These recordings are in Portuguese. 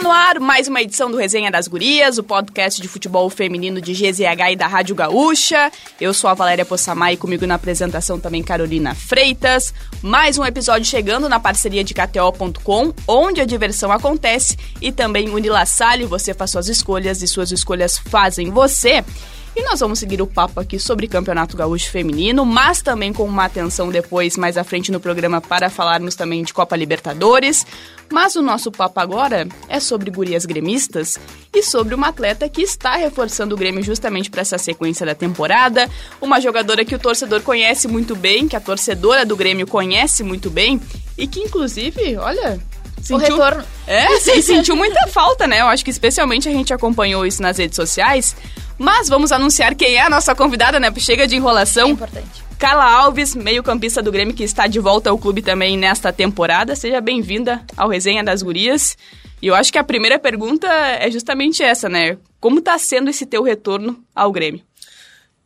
Está no ar mais uma edição do Resenha das Gurias, o podcast de futebol feminino de GZH e da Rádio Gaúcha. Eu sou a Valéria Possamay e comigo na apresentação também Carolina Freitas. Mais um episódio chegando na parceria de KTO.com, onde a diversão acontece, e também Unila Salle, você faz suas escolhas e suas escolhas fazem você. E nós vamos seguir o papo aqui sobre Campeonato Gaúcho Feminino, mas também com uma atenção depois, mais à frente no programa, para falarmos também de Copa Libertadores. Mas o nosso papo agora é sobre gurias gremistas e sobre uma atleta que está reforçando o Grêmio justamente para essa sequência da temporada. Uma jogadora que o torcedor conhece muito bem, que a torcedora do Grêmio conhece muito bem e que, inclusive, olha, Sentiu, o retorno. É, sim, sentiu muita falta, né? Eu acho que especialmente a gente acompanhou isso nas redes sociais. Mas vamos anunciar quem é a nossa convidada, né? Chega de enrolação. É importante. Carla Alves, meio-campista do Grêmio, que está de volta ao clube também nesta temporada. Seja bem-vinda ao Resenha das Gurias. E eu acho que a primeira pergunta é justamente essa, né? Como está sendo esse teu retorno ao Grêmio?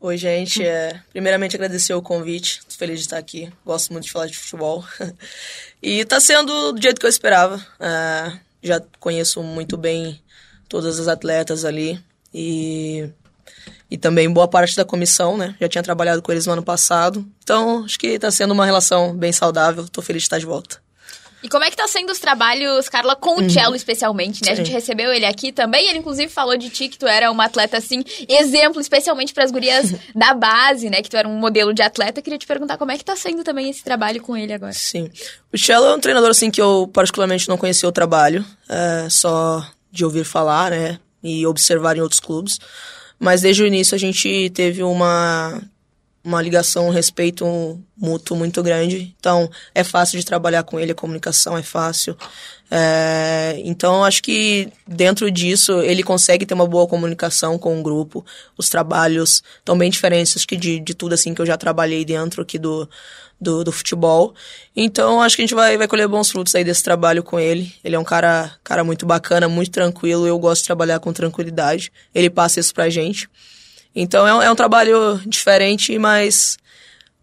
Oi, gente. É, primeiramente, agradecer o convite. Estou feliz de estar aqui. Gosto muito de falar de futebol. e está sendo do jeito que eu esperava. É, já conheço muito bem todas as atletas ali. E e também boa parte da comissão, né? Já tinha trabalhado com eles no ano passado. Então, acho que está sendo uma relação bem saudável. Estou feliz de estar de volta. E como é que tá sendo os trabalhos, Carla, com o uhum. Cello especialmente, né? Sim. A gente recebeu ele aqui também, ele inclusive falou de ti que tu era uma atleta assim, exemplo especialmente para as gurias da base, né? Que tu era um modelo de atleta. Queria te perguntar como é que tá sendo também esse trabalho com ele agora. Sim. O Cello é um treinador assim que eu particularmente não conhecia o trabalho, é, só de ouvir falar, né? E observar em outros clubes. Mas desde o início a gente teve uma, uma ligação, um respeito mútuo muito grande. Então, é fácil de trabalhar com ele, a comunicação é fácil. É, então, acho que dentro disso ele consegue ter uma boa comunicação com o grupo. Os trabalhos estão bem diferentes acho que de, de tudo assim que eu já trabalhei dentro aqui do, do, do, futebol. Então, acho que a gente vai, vai colher bons frutos aí desse trabalho com ele. Ele é um cara, cara muito bacana, muito tranquilo. Eu gosto de trabalhar com tranquilidade. Ele passa isso pra gente. Então, é um, é um trabalho diferente, mas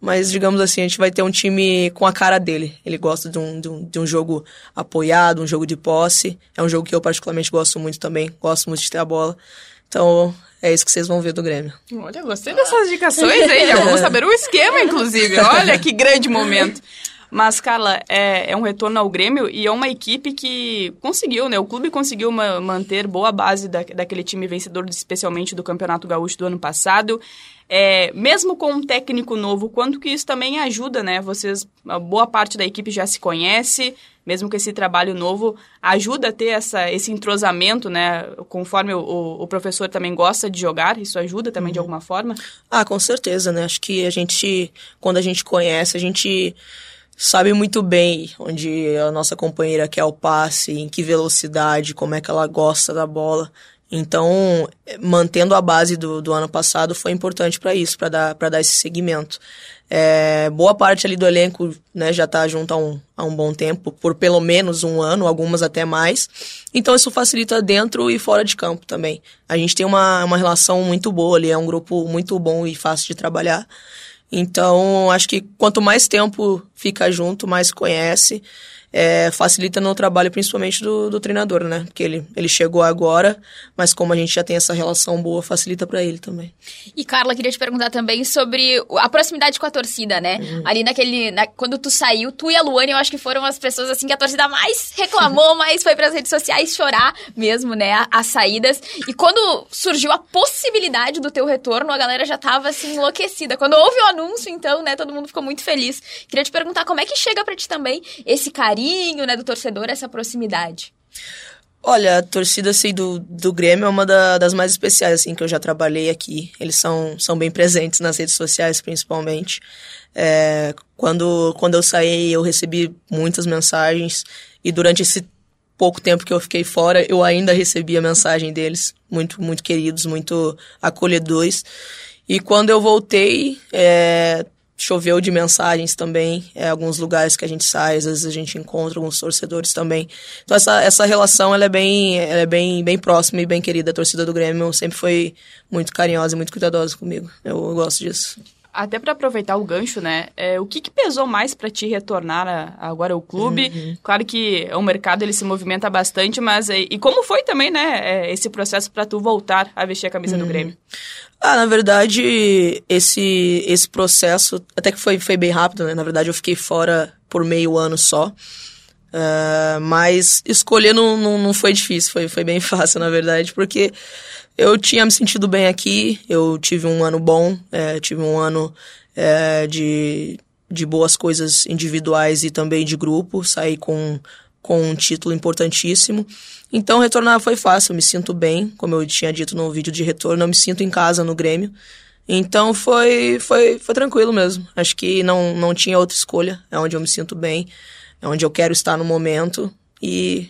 mas digamos assim, a gente vai ter um time com a cara dele. Ele gosta de um, de um, de um, jogo apoiado, um jogo de posse. É um jogo que eu particularmente gosto muito também, gosto muito de ter a bola. Então, é isso que vocês vão ver do Grêmio. Olha, gostei dessas indicações aí. Já vamos saber o esquema, inclusive. Olha que grande momento. Mas, Carla, é, é, um retorno ao Grêmio e é uma equipe que conseguiu, né? O clube conseguiu manter boa base da, daquele time vencedor, especialmente do Campeonato Gaúcho do ano passado. É, mesmo com um técnico novo, quanto que isso também ajuda, né? Vocês, boa parte da equipe já se conhece, mesmo que esse trabalho novo ajuda a ter essa, esse entrosamento, né? Conforme o, o professor também gosta de jogar, isso ajuda também uhum. de alguma forma? Ah, com certeza, né? Acho que a gente, quando a gente conhece, a gente sabe muito bem onde a nossa companheira quer o passe, em que velocidade, como é que ela gosta da bola. Então, mantendo a base do, do ano passado foi importante para isso, para dar, dar esse segmento. É, boa parte ali do elenco né, já está junto há um, há um bom tempo, por pelo menos um ano, algumas até mais. Então, isso facilita dentro e fora de campo também. A gente tem uma, uma relação muito boa ali, é um grupo muito bom e fácil de trabalhar. Então, acho que quanto mais tempo fica junto, mais conhece é, facilita no trabalho principalmente do, do, treinador, né? Porque ele, ele chegou agora, mas como a gente já tem essa relação boa, facilita para ele também. E Carla, queria te perguntar também sobre a proximidade com a torcida, né? Uhum. Ali naquele. Na, quando tu saiu, tu e a Luane, eu acho que foram as pessoas assim que a torcida mais reclamou, mais foi para as redes sociais chorar mesmo, né? As saídas. E quando surgiu a possibilidade do teu retorno, a galera já tava assim enlouquecida. Quando houve o anúncio, então, né, todo mundo ficou muito feliz. Queria te perguntar como é que chega para ti também esse carinho carinho, né, do torcedor, essa proximidade? Olha, a torcida assim, do, do Grêmio é uma da, das mais especiais assim que eu já trabalhei aqui. Eles são, são bem presentes nas redes sociais, principalmente. É, quando, quando eu saí, eu recebi muitas mensagens e durante esse pouco tempo que eu fiquei fora, eu ainda recebia mensagem deles, muito, muito queridos, muito acolhedores. E quando eu voltei, é, choveu de mensagens também, é, alguns lugares que a gente sai, às vezes a gente encontra alguns torcedores também. Então essa, essa relação ela é bem ela é bem bem próxima e bem querida. A torcida do Grêmio sempre foi muito carinhosa e muito cuidadosa comigo. Eu, eu gosto disso. Até para aproveitar o gancho, né? É, o que, que pesou mais para ti retornar a, agora ao clube? Uhum. Claro que o mercado ele se movimenta bastante, mas e, e como foi também, né? É, esse processo para tu voltar a vestir a camisa uhum. do Grêmio? Ah, na verdade, esse esse processo até que foi foi bem rápido, né? Na verdade, eu fiquei fora por meio ano só. Uh, mas escolher não, não, não foi difícil, foi, foi bem fácil, na verdade, porque eu tinha me sentido bem aqui, eu tive um ano bom, é, tive um ano é, de, de boas coisas individuais e também de grupo, saí com, com um título importantíssimo. Então, retornar foi fácil, eu me sinto bem, como eu tinha dito no vídeo de retorno, eu me sinto em casa no Grêmio. Então, foi, foi, foi tranquilo mesmo. Acho que não, não tinha outra escolha, é onde eu me sinto bem, é onde eu quero estar no momento e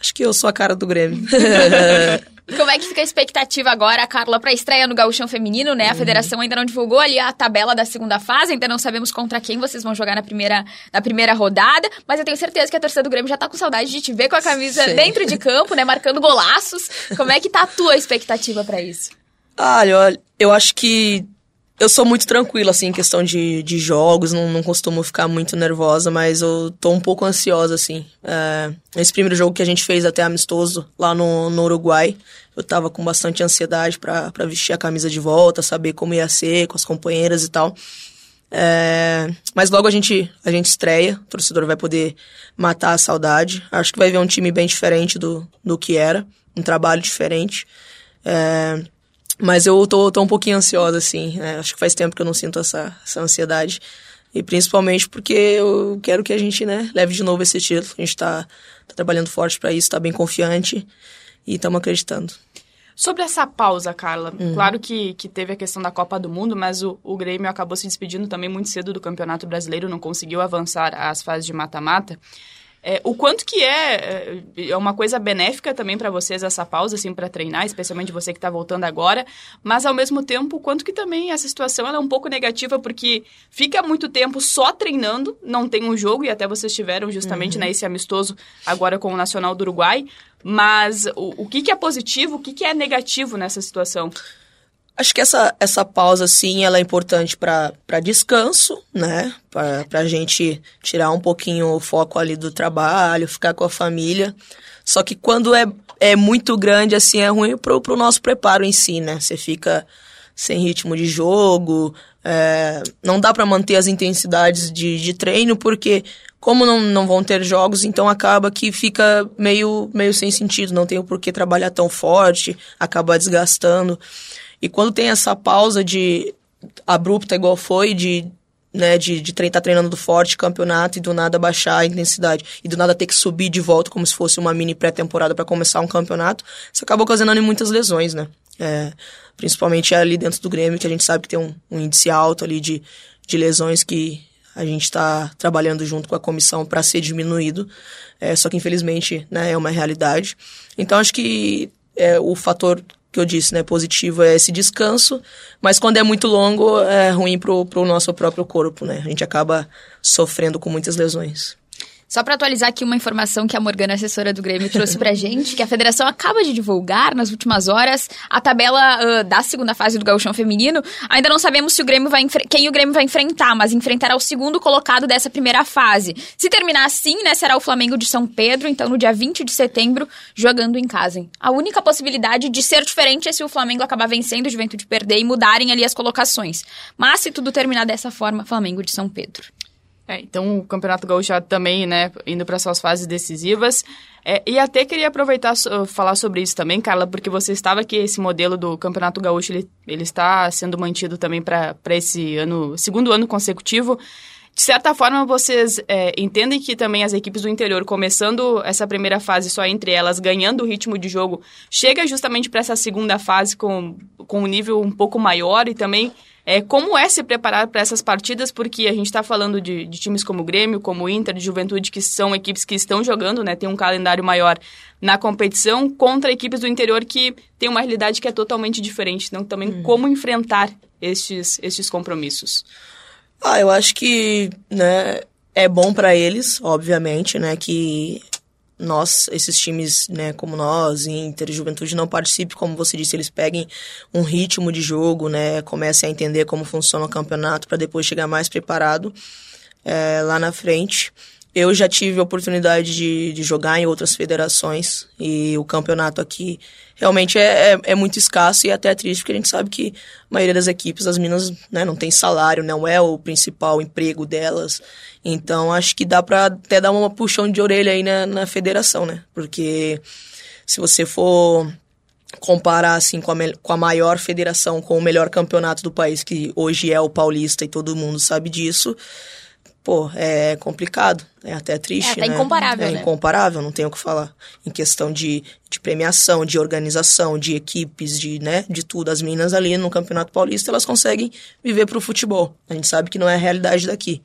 acho que eu sou a cara do Grêmio. Como é que fica a expectativa agora, Carla, para a estreia no Gauchão Feminino, né? A uhum. federação ainda não divulgou ali a tabela da segunda fase, ainda não sabemos contra quem vocês vão jogar na primeira, na primeira rodada, mas eu tenho certeza que a torcida do Grêmio já tá com saudade de te ver com a camisa Sim. dentro de campo, né? Marcando golaços. Como é que tá a tua expectativa para isso? Ah, eu, eu acho que eu sou muito tranquila, assim, em questão de, de jogos, não, não costumo ficar muito nervosa, mas eu tô um pouco ansiosa, assim. É, esse primeiro jogo que a gente fez até amistoso lá no, no Uruguai, eu tava com bastante ansiedade para vestir a camisa de volta, saber como ia ser com as companheiras e tal. É, mas logo a gente, a gente estreia, o torcedor vai poder matar a saudade. Acho que vai ver um time bem diferente do, do que era, um trabalho diferente. É, mas eu tô, tô um pouquinho ansiosa, assim. Né? Acho que faz tempo que eu não sinto essa, essa ansiedade. E principalmente porque eu quero que a gente, né, leve de novo esse título. A gente tá, tá trabalhando forte para isso, tá bem confiante e estamos acreditando. Sobre essa pausa, Carla, uhum. claro que, que teve a questão da Copa do Mundo, mas o, o Grêmio acabou se despedindo também muito cedo do Campeonato Brasileiro, não conseguiu avançar às fases de mata-mata. É, o quanto que é, é, é uma coisa benéfica também para vocês essa pausa, assim, para treinar, especialmente você que está voltando agora, mas ao mesmo tempo, o quanto que também essa situação é um pouco negativa, porque fica muito tempo só treinando, não tem um jogo, e até vocês tiveram justamente uhum. né, esse amistoso agora com o Nacional do Uruguai, mas o, o que, que é positivo, o que, que é negativo nessa situação? Acho que essa, essa pausa, sim, ela é importante para descanso, né? Para a gente tirar um pouquinho o foco ali do trabalho, ficar com a família. Só que quando é, é muito grande, assim, é ruim pro, pro nosso preparo em si, né? Você fica sem ritmo de jogo, é, não dá para manter as intensidades de, de treino, porque como não, não vão ter jogos, então acaba que fica meio, meio sem sentido, não tem o porquê trabalhar tão forte, acaba desgastando. E quando tem essa pausa de abrupta igual foi, de né, de, de estar tá treinando forte campeonato e do nada baixar a intensidade e do nada ter que subir de volta como se fosse uma mini pré-temporada para começar um campeonato, isso acabou ocasionando muitas lesões, né? É, principalmente ali dentro do Grêmio, que a gente sabe que tem um, um índice alto ali de, de lesões que a gente está trabalhando junto com a comissão para ser diminuído, é, só que infelizmente né, é uma realidade. Então acho que é, o fator que eu disse, né, positivo é esse descanso, mas quando é muito longo é ruim pro, pro nosso próprio corpo, né? A gente acaba sofrendo com muitas lesões. Só para atualizar aqui uma informação que a Morgana, assessora do Grêmio, trouxe pra gente, que a federação acaba de divulgar nas últimas horas a tabela uh, da segunda fase do Gauchão Feminino. Ainda não sabemos se o Grêmio vai quem o Grêmio vai enfrentar, mas enfrentará o segundo colocado dessa primeira fase. Se terminar assim, né, será o Flamengo de São Pedro, então no dia 20 de setembro, jogando em casa. A única possibilidade de ser diferente é se o Flamengo acabar vencendo, o Juventude perder e mudarem ali as colocações. Mas se tudo terminar dessa forma, Flamengo de São Pedro. É, então o Campeonato Gaúcho também, né, indo para suas fases decisivas. É, e até queria aproveitar uh, falar sobre isso também, Carla, porque você estava aqui, esse modelo do Campeonato Gaúcho, ele, ele está sendo mantido também para esse ano, segundo ano consecutivo. De certa forma, vocês é, entendem que também as equipes do interior, começando essa primeira fase só entre elas, ganhando o ritmo de jogo, chega justamente para essa segunda fase com, com um nível um pouco maior e também é, como é se preparar para essas partidas, porque a gente está falando de, de, times como o Grêmio, como o Inter, de Juventude, que são equipes que estão jogando, né, tem um calendário maior na competição, contra equipes do interior que tem uma realidade que é totalmente diferente. Então, também uhum. como enfrentar estes, estes compromissos. Ah, eu acho que né, é bom para eles, obviamente, né, que nós, esses times, né, como nós, Inter, Juventude, não participem, como você disse, eles peguem um ritmo de jogo, né, comecem a entender como funciona o campeonato para depois chegar mais preparado é, lá na frente. Eu já tive a oportunidade de, de, jogar em outras federações e o campeonato aqui realmente é, é, é, muito escasso e até é triste porque a gente sabe que a maioria das equipes, as minas, né, não tem salário, não é o principal emprego delas. Então acho que dá para até dar uma puxão de orelha aí na, na federação, né? Porque se você for comparar assim com a, com a maior federação, com o melhor campeonato do país, que hoje é o Paulista e todo mundo sabe disso, pô, é complicado, é até triste, é, tá né? incomparável, É né? incomparável, não tenho o que falar. Em questão de, de premiação, de organização, de equipes, de, né, de tudo. As meninas ali no Campeonato Paulista, elas conseguem viver pro futebol. A gente sabe que não é a realidade daqui.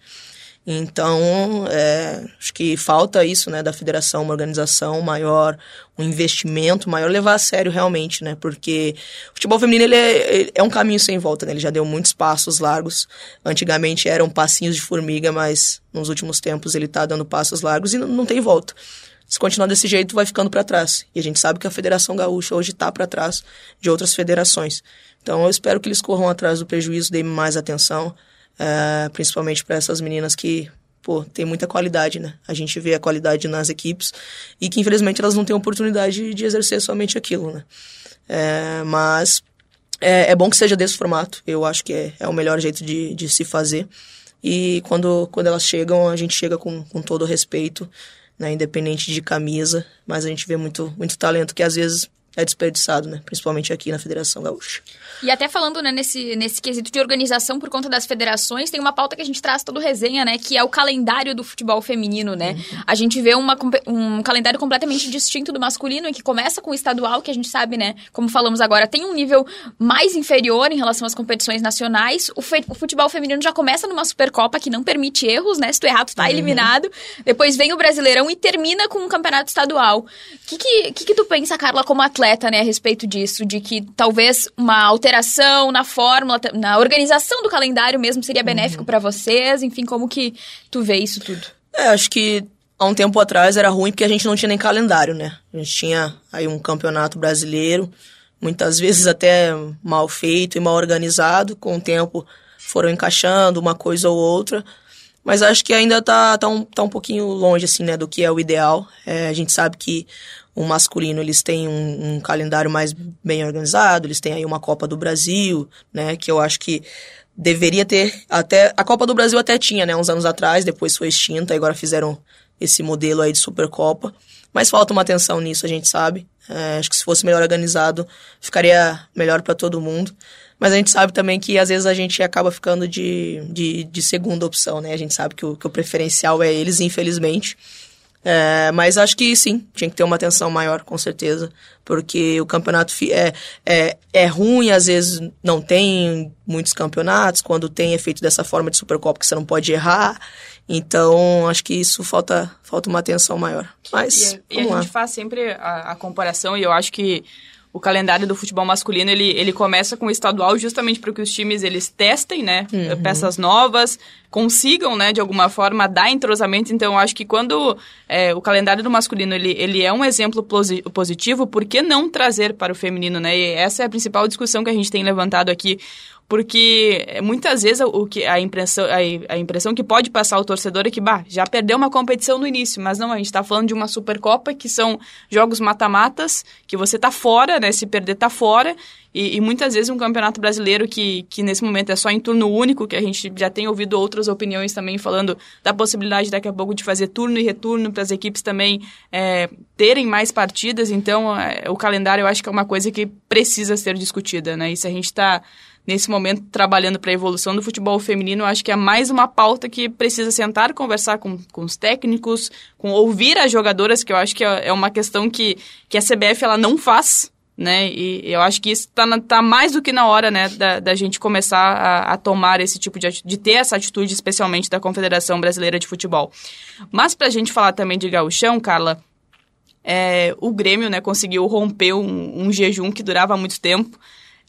Então, é, acho que falta isso, né, da federação, uma organização maior, um investimento maior, levar a sério realmente, né, porque o futebol feminino ele é, é um caminho sem volta, né, ele já deu muitos passos largos. Antigamente eram passinhos de formiga, mas nos últimos tempos ele está dando passos largos e não, não tem volta. Se continuar desse jeito, vai ficando para trás. E a gente sabe que a Federação Gaúcha hoje está para trás de outras federações. Então, eu espero que eles corram atrás do prejuízo, deem mais atenção. Uh, principalmente para essas meninas que, pô, tem muita qualidade, né? A gente vê a qualidade nas equipes e que, infelizmente, elas não têm oportunidade de exercer somente aquilo, né? É, mas é, é, bom que seja desse formato. Eu acho que é, é o melhor jeito de, de, se fazer. E quando, quando elas chegam, a gente chega com, com todo o respeito, né? Independente de camisa, mas a gente vê muito, muito talento que às vezes é desperdiçado, né? Principalmente aqui na Federação Gaúcha. E até falando, né, nesse, nesse quesito de organização por conta das federações, tem uma pauta que a gente traz todo resenha, né, que é o calendário do futebol feminino, né? Uhum. A gente vê uma, um calendário completamente distinto do masculino, em que começa com o estadual, que a gente sabe, né, como falamos agora, tem um nível mais inferior em relação às competições nacionais. O, fe, o futebol feminino já começa numa Supercopa que não permite erros, né? Se tu errar, tu tá uhum. eliminado. Depois vem o Brasileirão e termina com um campeonato estadual. O que, que, que, que tu pensa, Carla, como atleta, né, a respeito disso? De que talvez uma alteração alteração na fórmula, na organização do calendário mesmo seria benéfico uhum. para vocês? Enfim, como que tu vê isso tudo? É, acho que há um tempo atrás era ruim porque a gente não tinha nem calendário, né? A gente tinha aí um campeonato brasileiro, muitas vezes até mal feito e mal organizado, com o tempo foram encaixando uma coisa ou outra. Mas acho que ainda tá, tá, um, tá um pouquinho longe, assim, né, do que é o ideal. É, a gente sabe que o masculino eles têm um, um, calendário mais bem organizado, eles têm aí uma Copa do Brasil, né, que eu acho que deveria ter até a Copa do Brasil até tinha, né, uns anos atrás, depois foi extinta, agora fizeram esse modelo aí de Supercopa, mas falta uma atenção nisso, a gente sabe. É, acho que se fosse melhor organizado, ficaria melhor para todo mundo. Mas a gente sabe também que às vezes a gente acaba ficando de, de, de segunda opção, né? A gente sabe que o, que o preferencial é eles, infelizmente. É, mas acho que sim, tinha que ter uma atenção maior, com certeza, porque o campeonato é, é, é ruim, às vezes não tem muitos campeonatos, quando tem é feito dessa forma de Supercopa que você não pode errar, então acho que isso falta, falta uma atenção maior. Mas, e, e a lá. gente faz sempre a, a comparação e eu acho que o calendário do futebol masculino ele, ele começa com o estadual justamente para que os times eles testem, né, uhum. peças novas, consigam, né, de alguma forma dar entrosamento. Então, eu acho que quando é, o calendário do masculino ele, ele é um exemplo positivo, por que não trazer para o feminino, né? E essa é a principal discussão que a gente tem levantado aqui porque eh, muitas vezes o que a impressão a, a, impressão que pode passar o torcedor é que bah, já perdeu uma competição no início, mas não, a gente está falando de uma Supercopa que são jogos mata-matas, que você está fora, né? Se perder tá fora, e, e, muitas vezes um campeonato brasileiro que, que nesse momento é só em turno único, que a gente já tem ouvido outras opiniões também falando da possibilidade daqui a pouco de fazer turno e retorno para as equipes também é, terem mais partidas. Então, é, o calendário eu acho que é uma coisa que precisa ser discutida, né? E se a gente está nesse momento trabalhando para a evolução do futebol feminino, acho que é mais uma pauta que precisa sentar, conversar com, com os técnicos, com ouvir as jogadoras, que eu acho que é, é uma questão que, que a CBF ela não faz, né? E eu acho que isso está tá mais do que na hora, né, da, da gente começar a, a, tomar esse tipo de de ter essa atitude, especialmente da Confederação Brasileira de Futebol. Mas para a gente falar também de gauchão, Carla, é, o Grêmio, né, conseguiu romper um, um jejum que durava muito tempo.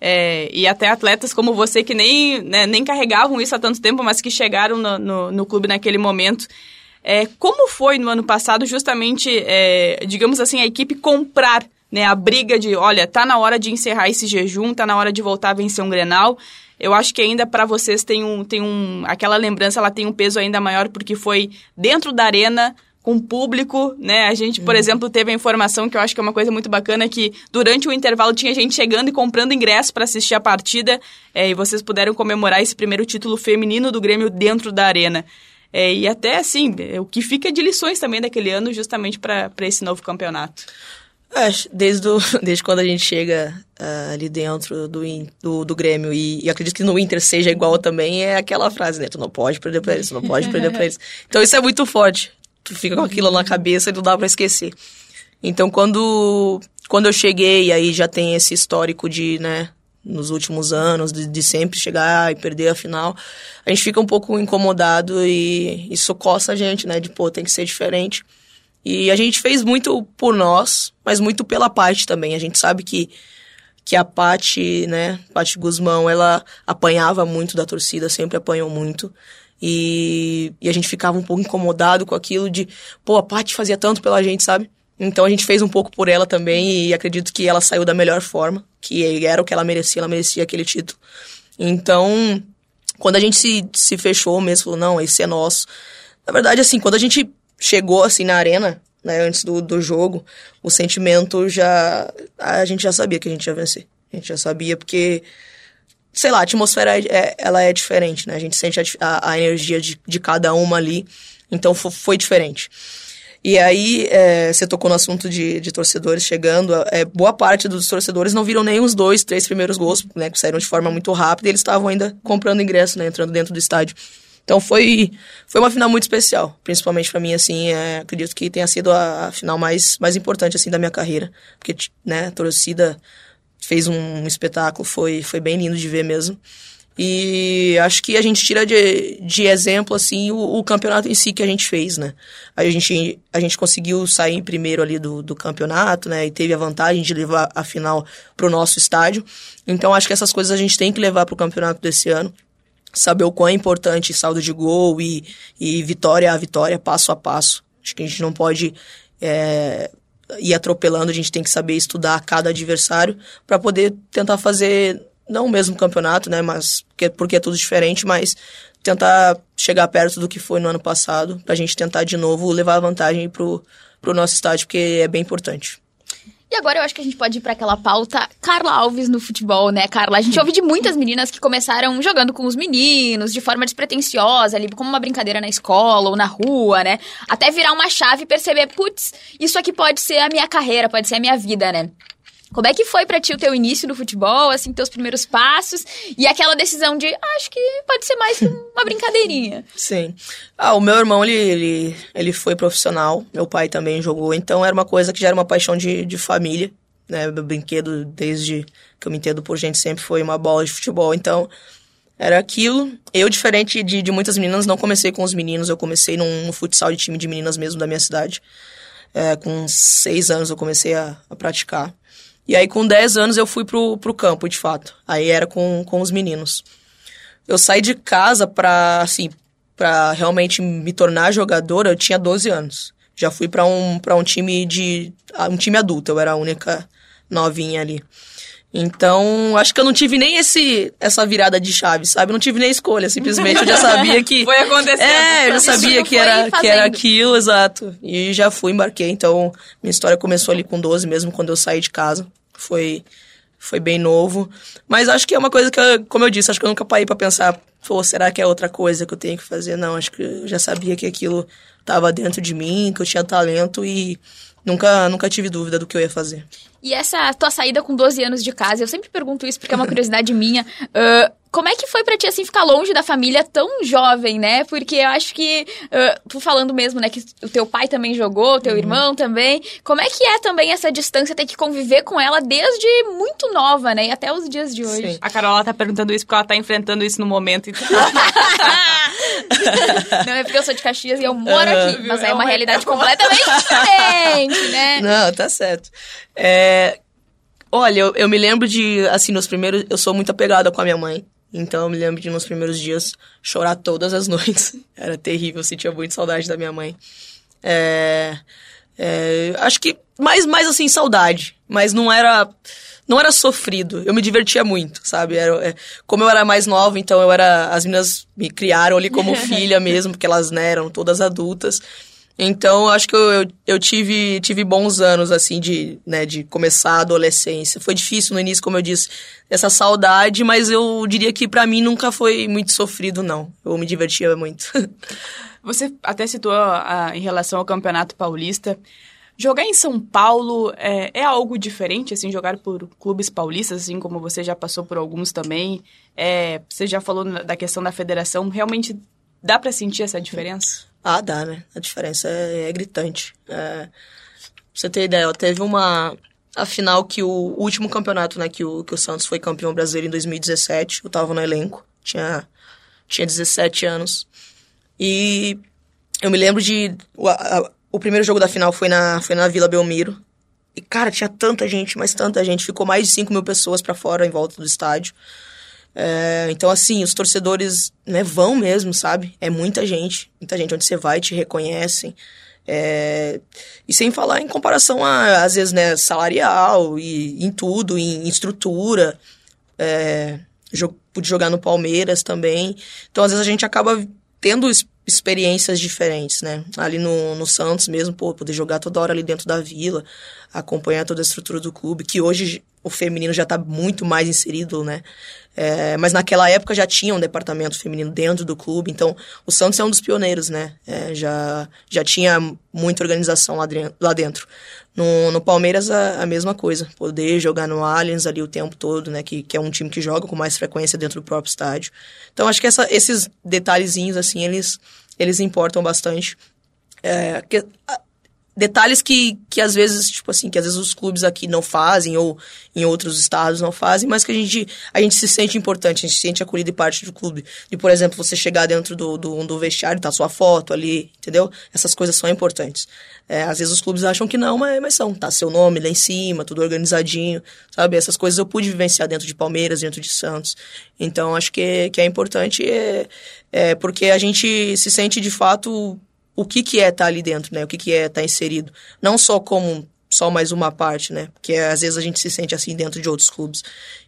É, e até atletas como você que nem, né, nem carregavam isso há tanto tempo, mas que chegaram no, no, no clube naquele momento. É, como foi no ano passado justamente, é, digamos assim, a equipe comprar né, a briga de, olha, tá na hora de encerrar esse jejum, tá na hora de voltar a vencer um Grenal. Eu acho que ainda para vocês tem um, tem um, aquela lembrança, ela tem um peso ainda maior porque foi dentro da arena, com o público, né? A gente, por uhum. exemplo, teve a informação que eu acho que é uma coisa muito bacana que durante o intervalo tinha gente chegando e comprando ingresso para assistir a partida é, e vocês puderam comemorar esse primeiro título feminino do Grêmio dentro da arena. É, e até assim, o que fica de lições também daquele ano justamente para esse novo campeonato. É, desde, do, desde quando a gente chega uh, ali dentro do, do, do Grêmio, e, e, acredito que no Inter seja igual também, é aquela frase, né? Tu não pode perder pra eles, tu não pode perder pra eles. Então isso é muito forte. Tu fica com aquilo na cabeça e não dá pra esquecer. Então quando, quando eu cheguei, aí já tem esse histórico de, né, nos últimos anos, de, de, sempre chegar e perder a final, a gente fica um pouco incomodado e isso coça a gente, né? De, pô, tem que ser diferente. E a gente fez muito por nós, mas muito pela parte também. A gente sabe que, que a Paty, né, Paty Guzmão, ela apanhava muito da torcida, sempre apanhou muito. E, e a gente ficava um pouco incomodado com aquilo de, pô, a Paty fazia tanto pela gente, sabe? Então a gente fez um pouco por ela também e acredito que ela saiu da melhor forma, que era o que ela merecia, ela merecia aquele título. Então, quando a gente se, se fechou mesmo, falou, não, esse é nosso. Na verdade, assim, quando a gente chegou assim na arena, né, antes do, do jogo, o sentimento já. A gente já sabia que a gente ia vencer. A gente já sabia porque, sei lá, a atmosfera é, é ela é diferente, né? A gente sente a, a, energia de, de cada uma ali. Então foi, foi diferente. E aí, é, você tocou no assunto de, de torcedores chegando. É, boa parte dos torcedores não viram nem os dois, três primeiros gols, né? Que saíram de forma muito rápida e eles estavam ainda comprando ingresso, né? Entrando dentro do estádio. Então foi, foi uma final muito especial, principalmente para mim, assim, é, acredito que tenha sido a, a, final mais, mais importante, assim, da minha carreira, porque, né, torcida fez um espetáculo, foi, foi bem lindo de ver mesmo. E acho que a gente tira de, de exemplo, assim, o, o, campeonato em si que a gente fez, né? A gente, a gente conseguiu sair em primeiro ali do, do campeonato, né? E teve a vantagem de levar a final pro nosso estádio. Então acho que essas coisas a gente tem que levar pro campeonato desse ano saber o quão é importante saldo de gol e, e vitória a vitória, passo a passo. Acho que a gente não pode é, ir atropelando, a gente tem que saber estudar cada adversário para poder tentar fazer, não o mesmo campeonato, né, mas porque, porque é tudo diferente, mas tentar chegar perto do que foi no ano passado, para a gente tentar de novo levar vantagem pro, pro nosso estádio, porque é bem importante. E agora eu acho que a gente pode ir para aquela pauta Carla Alves no futebol, né, Carla? A gente ouve de muitas meninas que começaram jogando com os meninos, de forma despretensiosa, ali, como uma brincadeira na escola ou na rua, né? Até virar uma chave e perceber, putz, isso aqui pode ser a minha carreira, pode ser a minha vida, né? Como é que foi para ti o teu início no futebol, assim, teus primeiros passos e aquela decisão de, ah, acho que pode ser mais uma brincadeirinha? Sim. Ah, o meu irmão, ele, ele, ele foi profissional, meu pai também jogou, então era uma coisa que já era uma paixão de, de família, né? Meu brinquedo, desde que eu me entendo por gente, sempre foi uma bola de futebol, então era aquilo. Eu, diferente de, de muitas meninas, não comecei com os meninos, eu comecei num, num futsal de time de meninas mesmo da minha cidade. É, com seis anos eu comecei a, a praticar. E aí, com 10 anos, eu fui pro, pro campo, de fato. Aí era com, com os meninos. Eu saí de casa pra, assim, pra realmente me tornar jogadora, eu tinha 12 anos. Já fui para um, pra um time de. um time adulto, eu era a única novinha ali. Então, acho que eu não tive nem esse essa virada de chave, sabe? Eu não tive nem escolha, simplesmente eu já sabia que foi acontecer. É, eu já sabia que era que era aquilo, exato. E já fui, embarquei. Então, minha história começou ali com 12 mesmo quando eu saí de casa foi foi bem novo. Mas acho que é uma coisa que, eu, como eu disse, acho que eu nunca parei para pensar, pô, será que é outra coisa que eu tenho que fazer? Não, acho que eu já sabia que aquilo estava dentro de mim, que eu tinha talento e nunca, nunca tive dúvida do que eu ia fazer. E essa tua saída com 12 anos de casa, eu sempre pergunto isso porque é uma curiosidade minha. Uh, como é que foi pra ti, assim, ficar longe da família tão jovem, né? Porque eu acho que, uh, tu falando mesmo, né, que o teu pai também jogou, o teu uhum. irmão também. Como é que é também essa distância, ter que conviver com ela desde muito nova, né? E até os dias de hoje. Sim. A Carola tá perguntando isso porque ela tá enfrentando isso no momento. Então... Não, é porque eu sou de Caxias e eu moro uhum. aqui. Mas é uma realidade completamente diferente, né? Não, tá certo. É... Olha, eu, eu me lembro de, assim, nos primeiros... Eu sou muito apegada com a minha mãe. Então eu me lembro de nos primeiros dias chorar todas as noites. Era terrível, sentia muito saudade da minha mãe. É, é, acho que mais, mais assim, saudade. Mas não era. Não era sofrido. Eu me divertia muito, sabe? Era, é, como eu era mais nova, então eu era. As meninas me criaram ali como filha mesmo, porque elas né, eram todas adultas. Então, acho que eu, eu, eu, tive, tive bons anos, assim, de, né, de começar a adolescência. Foi difícil no início, como eu disse, essa saudade, mas eu diria que para mim nunca foi muito sofrido, não. Eu me divertia muito. Você até citou em relação ao Campeonato Paulista. Jogar em São Paulo é, é, algo diferente, assim, jogar por clubes paulistas, assim como você já passou por alguns também. É, você já falou da questão da federação, realmente dá para sentir essa diferença? Ah, dá, né? A diferença é, é gritante. É, pra você ter ideia, teve uma. A final que o, o último campeonato, né, que o, que o Santos foi campeão brasileiro em 2017, eu tava no elenco, tinha, tinha 17 anos. E eu me lembro de. O, a, o primeiro jogo da final foi na, foi na Vila Belmiro. E, cara, tinha tanta gente, mas tanta gente. Ficou mais de 5 mil pessoas para fora em volta do estádio. É, então, assim, os torcedores né, vão mesmo, sabe? É muita gente. Muita gente onde você vai te reconhecem. É, e sem falar em comparação a, às vezes, né, salarial e em tudo, em, em estrutura. É, pude jogar no Palmeiras também. Então, às vezes, a gente acaba tendo experiências diferentes, né? Ali no, no Santos mesmo, pô, poder jogar toda hora ali dentro da vila, acompanhar toda a estrutura do clube, que hoje o feminino já está muito mais inserido, né? É, mas naquela época já tinha um departamento feminino dentro do clube, então o Santos é um dos pioneiros, né? É, já, já tinha muita organização lá, dentro. No, no Palmeiras, a, a, mesma coisa. Poder jogar no Allianz ali o tempo todo, né? Que, que é um time que joga com mais frequência dentro do próprio estádio. Então, acho que essa, esses detalhezinhos, assim, eles, eles importam bastante. É, que, detalhes que, que às vezes, tipo assim, que às vezes os clubes aqui não fazem ou em outros estados não fazem, mas que a gente, a gente se sente importante, a gente se sente acolhido e parte do clube. De, por exemplo, você chegar dentro do, do, do vestiário tá sua foto ali, entendeu? Essas coisas são importantes. É, às vezes os clubes acham que não, mas, mas são. Tá seu nome lá em cima, tudo organizadinho, sabe? Essas coisas eu pude vivenciar dentro de Palmeiras, dentro de Santos. Então, acho que, que é importante é, é porque a gente se sente, de fato, o que, que é estar tá ali dentro, né? O que, que é estar tá inserido. Não só como só mais uma parte, né? Porque às vezes a gente se sente assim dentro de outros clubes.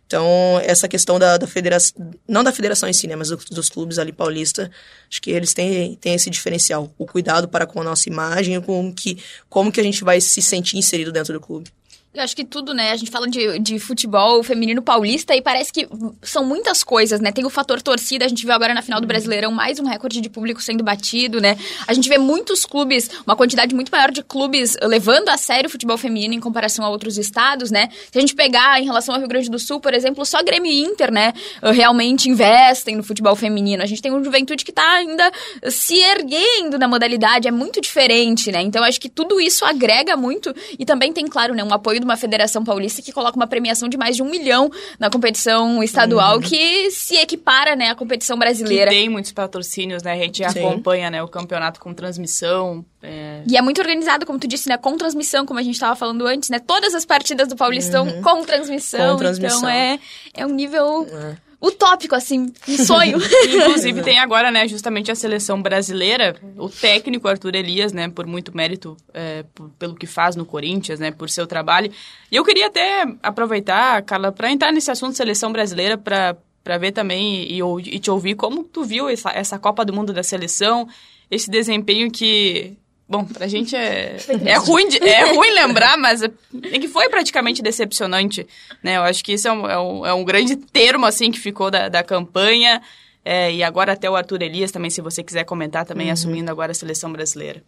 Então, essa questão da, da federação, não da federação em si, né? Mas dos, dos clubes ali paulista, acho que eles têm, têm esse diferencial. O cuidado para com a nossa imagem, com que, como que a gente vai se sentir inserido dentro do clube. Eu acho que tudo, né? A gente fala de, de futebol feminino paulista e parece que são muitas coisas, né? Tem o fator torcida, a gente viu agora na final do Brasileirão mais um recorde de público sendo batido, né? A gente vê muitos clubes, uma quantidade muito maior de clubes levando a sério o futebol feminino em comparação a outros estados, né? Se a gente pegar em relação ao Rio Grande do Sul, por exemplo, só Grêmio e Inter, né? Realmente investem no futebol feminino. A gente tem um juventude que tá ainda se erguendo na modalidade, é muito diferente, né? Então acho que tudo isso agrega muito e também tem, claro, né? Um apoio de uma federação paulista que coloca uma premiação de mais de um milhão na competição estadual, uhum. que se equipara, né, à competição brasileira. Que tem muitos patrocínios, né? A gente Sim. acompanha, né, o campeonato com transmissão. É... E é muito organizado, como tu disse, né, com transmissão, como a gente estava falando antes, né? Todas as partidas do Paulistão uhum. com transmissão. Com transmissão. Então é, é um nível... É utópico, assim, um sonho. Inclusive tem agora, né, justamente a seleção brasileira, o técnico Arthur Elias, né, por muito mérito é, por, pelo que faz no Corinthians, né, por seu trabalho. E eu queria até aproveitar, Carla, para entrar nesse assunto seleção brasileira, para para ver também e, e, te ouvir como tu viu essa, essa Copa do Mundo da seleção, esse desempenho que Bom, pra gente é, é, ruim, de, é ruim lembrar, mas é, é, que foi praticamente decepcionante, né? Eu acho que isso é um, é um, é um grande termo, assim, que ficou da, da campanha. É, e agora até o Arthur Elias também, se você quiser comentar, também uhum. assumindo agora a seleção brasileira.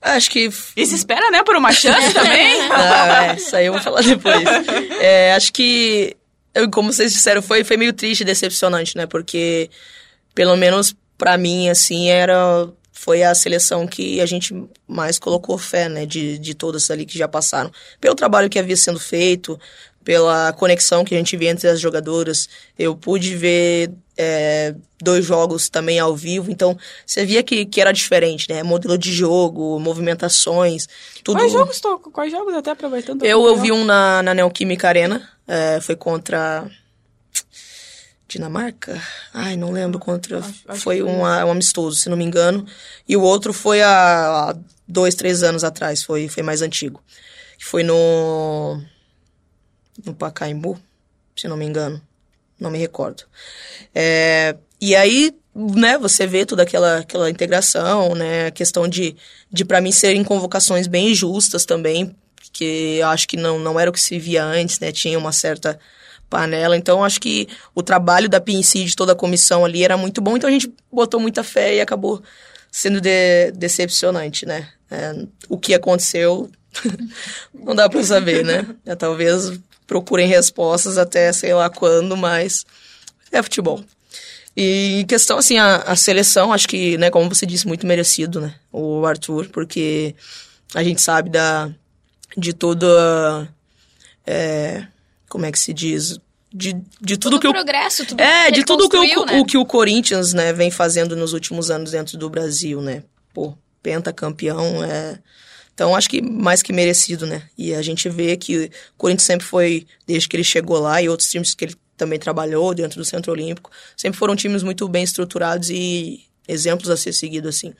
Acho que... E se espera, né, por uma chance também? Não, é, isso aí eu vou falar depois. É, acho que, como vocês disseram, foi, foi meio triste e decepcionante, né? Porque, pelo menos para mim, assim, era foi a seleção que a gente mais colocou fé, né, de, de todas ali que já passaram. Pelo trabalho que havia sendo feito, pela conexão que a gente via entre as jogadoras. Eu pude ver é, dois jogos também ao vivo, então você via que, que era diferente, né? Modelo de jogo, movimentações, tudo. Quais jogos, tô, quais jogos até aproveitando? Eu, eu vi um na, na Neoquímica Arena, é, foi contra Dinamarca? Ai, não lembro contra. Acho, acho foi uma, um amistoso, se não me engano. E o outro foi há, há dois, três anos atrás, foi, foi mais antigo. Foi no. No Pacaembu, se não me engano. Não me recordo. É, e aí, né, você vê toda aquela, aquela integração, né, a questão de, de para mim, serem convocações bem justas também, que eu acho que não, não era o que se via antes, né, tinha uma certa panela. Então, acho que o trabalho da PNC, de toda a comissão ali, era muito bom. Então, a gente botou muita fé e acabou sendo de, decepcionante, né? É, o que aconteceu, não dá para saber, né? É, talvez procurem respostas até sei lá quando, mas é futebol. E questão, assim, a, a seleção, acho que, né, como você disse, muito merecido, né? O Arthur, porque a gente sabe da, de toda. É, como é que se diz? De, de tudo Todo que o progresso, tudo é que de tudo que o, né? o que o Corinthians né vem fazendo nos últimos anos dentro do Brasil né pô pentacampeão é então acho que mais que merecido né e a gente vê que o Corinthians sempre foi desde que ele chegou lá e outros times que ele também trabalhou dentro do Centro Olímpico sempre foram times muito bem estruturados e exemplos a ser seguido assim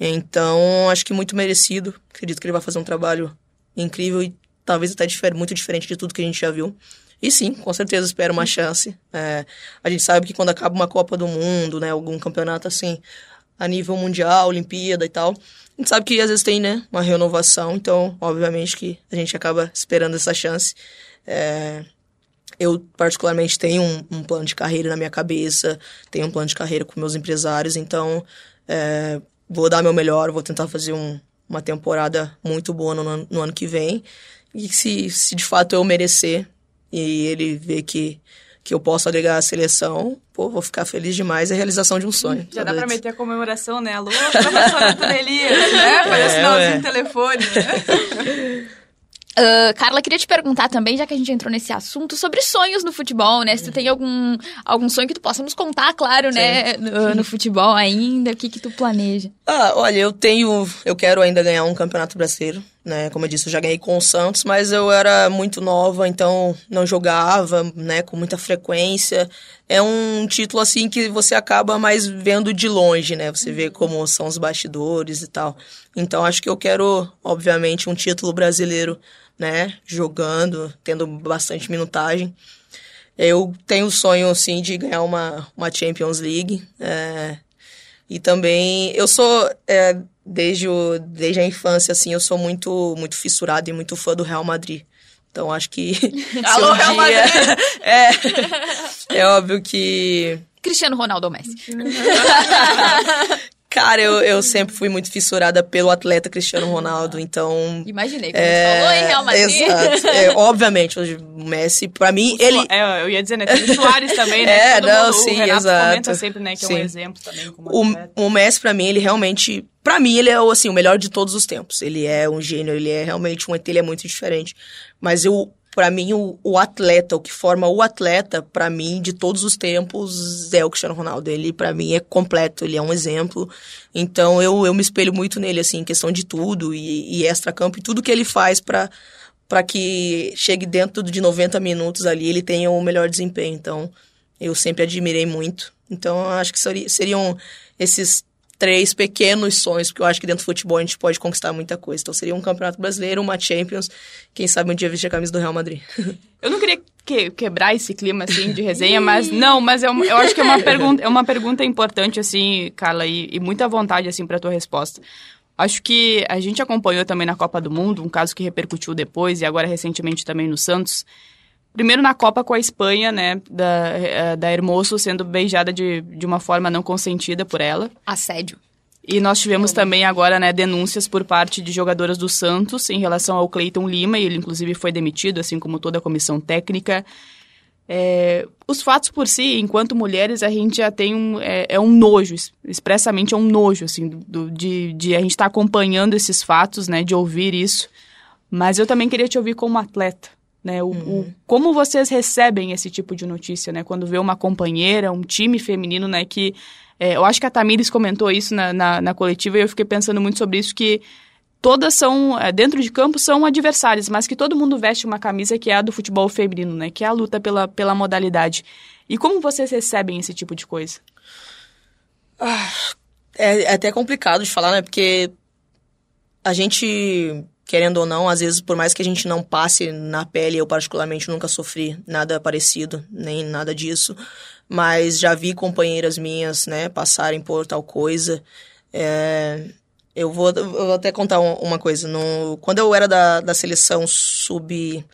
então acho que muito merecido acredito que ele vai fazer um trabalho incrível e talvez até muito diferente de tudo que a gente já viu. E sim, com certeza espero uma chance. É, a gente sabe que quando acaba uma Copa do Mundo, né, algum campeonato assim, a nível mundial, Olimpíada e tal, a gente sabe que às vezes tem, né, uma renovação, então, obviamente que a gente acaba esperando essa chance. É, eu, particularmente, tenho um, um, plano de carreira na minha cabeça, tenho um plano de carreira com meus empresários, então, é, vou dar meu melhor, vou tentar fazer um, uma temporada muito boa no, no ano que vem. E se, se de fato eu merecer e ele ver que, que eu posso agregar a seleção, pô, vou ficar feliz demais. É a realização de um sonho. Já dá pra meter a comemoração, né? Alô, professora Antônia né? Fazer é, sinalzinho no telefone, né? Uh, Carla, queria te perguntar também, já que a gente entrou nesse assunto, sobre sonhos no futebol, né? Se tu tem algum, algum sonho que tu possa nos contar, claro, né? No, no, futebol ainda, o que que tu planeja? Ah, olha, eu tenho... Eu quero ainda ganhar um campeonato brasileiro, né? Como eu disse, eu já ganhei com o Santos, mas eu era muito nova, então não jogava, né? Com muita frequência. É um título, assim, que você acaba mais vendo de longe, né? Você vê como são os bastidores e tal. Então, acho que eu quero, obviamente, um título brasileiro né? Jogando, tendo bastante minutagem. Eu tenho o sonho, assim, de ganhar uma, uma Champions League. É, e também, eu sou, é, desde, o, desde a infância, assim, eu sou muito, muito fissurado e muito fã do Real Madrid. Então, acho que... Alô, Real dia, Madrid! É, é óbvio que... Cristiano Ronaldo ou Messi. Cara, eu, eu sempre fui muito fissurada pelo atleta Cristiano Ronaldo, então... Imaginei, quando é, falou em Real Madrid. Exato. É, obviamente, o Messi, pra mim, ele... É, eu ia dizer, né, tem o Soares também, né? É, Todo não, mundo, sim, o Renato exato. comenta sempre, né, que sim. é um exemplo também. O, o Messi, pra mim, ele realmente... Pra mim, ele é, assim, o melhor de todos os tempos. Ele é um gênio, ele é realmente um ET, ele é muito diferente. Mas eu para mim, o, o, atleta, o que forma o atleta, para mim, de todos os tempos, é o Cristiano Ronaldo. Ele, para mim, é completo, ele é um exemplo. Então, eu, eu me espelho muito nele, assim, em questão de tudo, e, e extra-campo, e tudo que ele faz para para que chegue dentro de 90 minutos ali, ele tenha o melhor desempenho. Então, eu sempre admirei muito. Então, acho que seriam esses três pequenos sonhos, porque eu acho que dentro do futebol a gente pode conquistar muita coisa. Então seria um campeonato brasileiro, uma Champions, quem sabe um dia vestir a camisa do Real Madrid. Eu não queria que, quebrar esse clima assim de resenha, mas não, mas é eu acho que é uma pergunta, é uma pergunta importante assim, Carla, e, e muita vontade assim para tua resposta. Acho que a gente acompanhou também na Copa do Mundo, um caso que repercutiu depois e agora recentemente também no Santos, Primeiro na Copa com a Espanha, né? Da, eh, da Hermoso sendo beijada de, de uma forma não consentida por ela. Assédio. E nós tivemos também agora, né, denúncias por parte de jogadoras do Santos em relação ao Cleiton Lima, e ele inclusive foi demitido, assim como toda a comissão técnica. É, os fatos por si, enquanto mulheres, a gente já tem um. É, é um nojo, expressamente é um nojo, assim, do, de, de a gente estar tá acompanhando esses fatos, né, de ouvir isso. Mas eu também queria te ouvir como atleta né? O, uhum. o, como vocês recebem esse tipo de notícia, né? Quando vê uma companheira, um time feminino, né? Que é, eu acho que a Tamires comentou isso na, na, na, coletiva e eu fiquei pensando muito sobre isso, que todas são, é, dentro de campo, são adversárias, mas que todo mundo veste uma camisa que é a do futebol feminino, né? Que é a luta pela, pela modalidade. E como vocês recebem esse tipo de coisa? Ah, é, é até complicado de falar, né? Porque a gente, querendo ou não, às vezes, por mais que a gente não passe na pele, eu particularmente nunca sofri nada parecido, nem nada disso, mas já vi companheiras minhas, né, passarem por tal coisa. É, eu, vou, eu vou até contar uma coisa. No, quando eu era da, da seleção sub.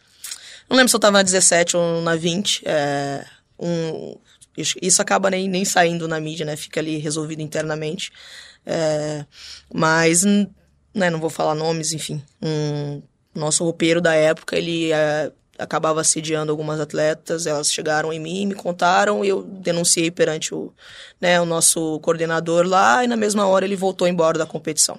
Não lembro se eu tava na 17 ou na 20. É, um, isso acaba nem, nem saindo na mídia, né? Fica ali resolvido internamente. É, mas, né, não vou falar nomes, enfim. Um, nosso roupeiro da época, ele é, acabava assediando algumas atletas, elas chegaram em mim, me contaram, e eu denunciei perante o, né, o nosso coordenador lá, e na mesma hora ele voltou embora da competição.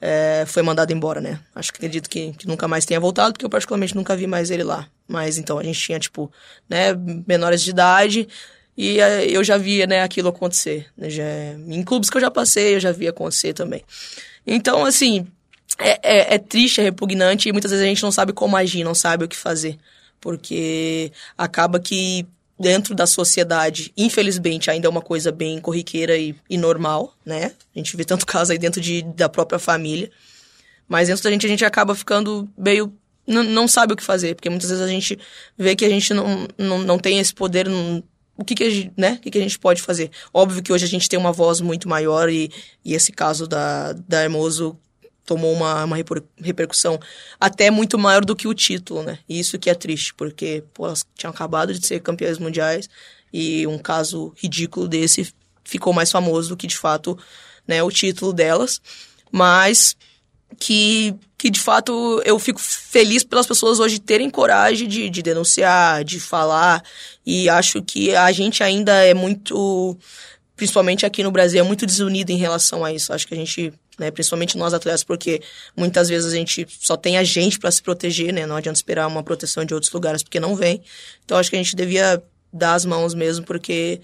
É, foi mandado embora, né? Acho que acredito que, que, nunca mais tenha voltado, porque eu particularmente nunca vi mais ele lá. Mas então a gente tinha, tipo, né, menores de idade, e uh, eu já via, né, aquilo acontecer. Já, em clubes que eu já passei, eu já via acontecer também. Então, assim, é, é, é, triste, é repugnante e muitas vezes a gente não sabe como agir, não sabe o que fazer. Porque acaba que dentro da sociedade, infelizmente, ainda é uma coisa bem corriqueira e, e normal, né? A gente vê tanto caso aí dentro de, da própria família. Mas dentro da gente, a gente acaba ficando meio não, sabe o que fazer, porque muitas vezes a gente vê que a gente não, não, não tem esse poder, não, o que, que, a gente, né? o que, que, a gente pode fazer? Óbvio que hoje a gente tem uma voz muito maior e, e esse caso da, da Hermoso tomou uma, uma repercussão até muito maior do que o título, né? E isso que é triste, porque pô, elas tinham acabado de ser campeãs mundiais e um caso ridículo desse ficou mais famoso do que de fato né, o título delas. Mas que, que de fato eu fico feliz pelas pessoas hoje terem coragem de, de denunciar, de falar, e acho que a gente ainda é muito, principalmente aqui no Brasil, é muito desunido em relação a isso. Acho que a gente, né, principalmente nós atletas, porque muitas vezes a gente só tem a gente para se proteger, né? Não adianta esperar uma proteção de outros lugares porque não vem. Então acho que a gente devia dar as mãos mesmo, porque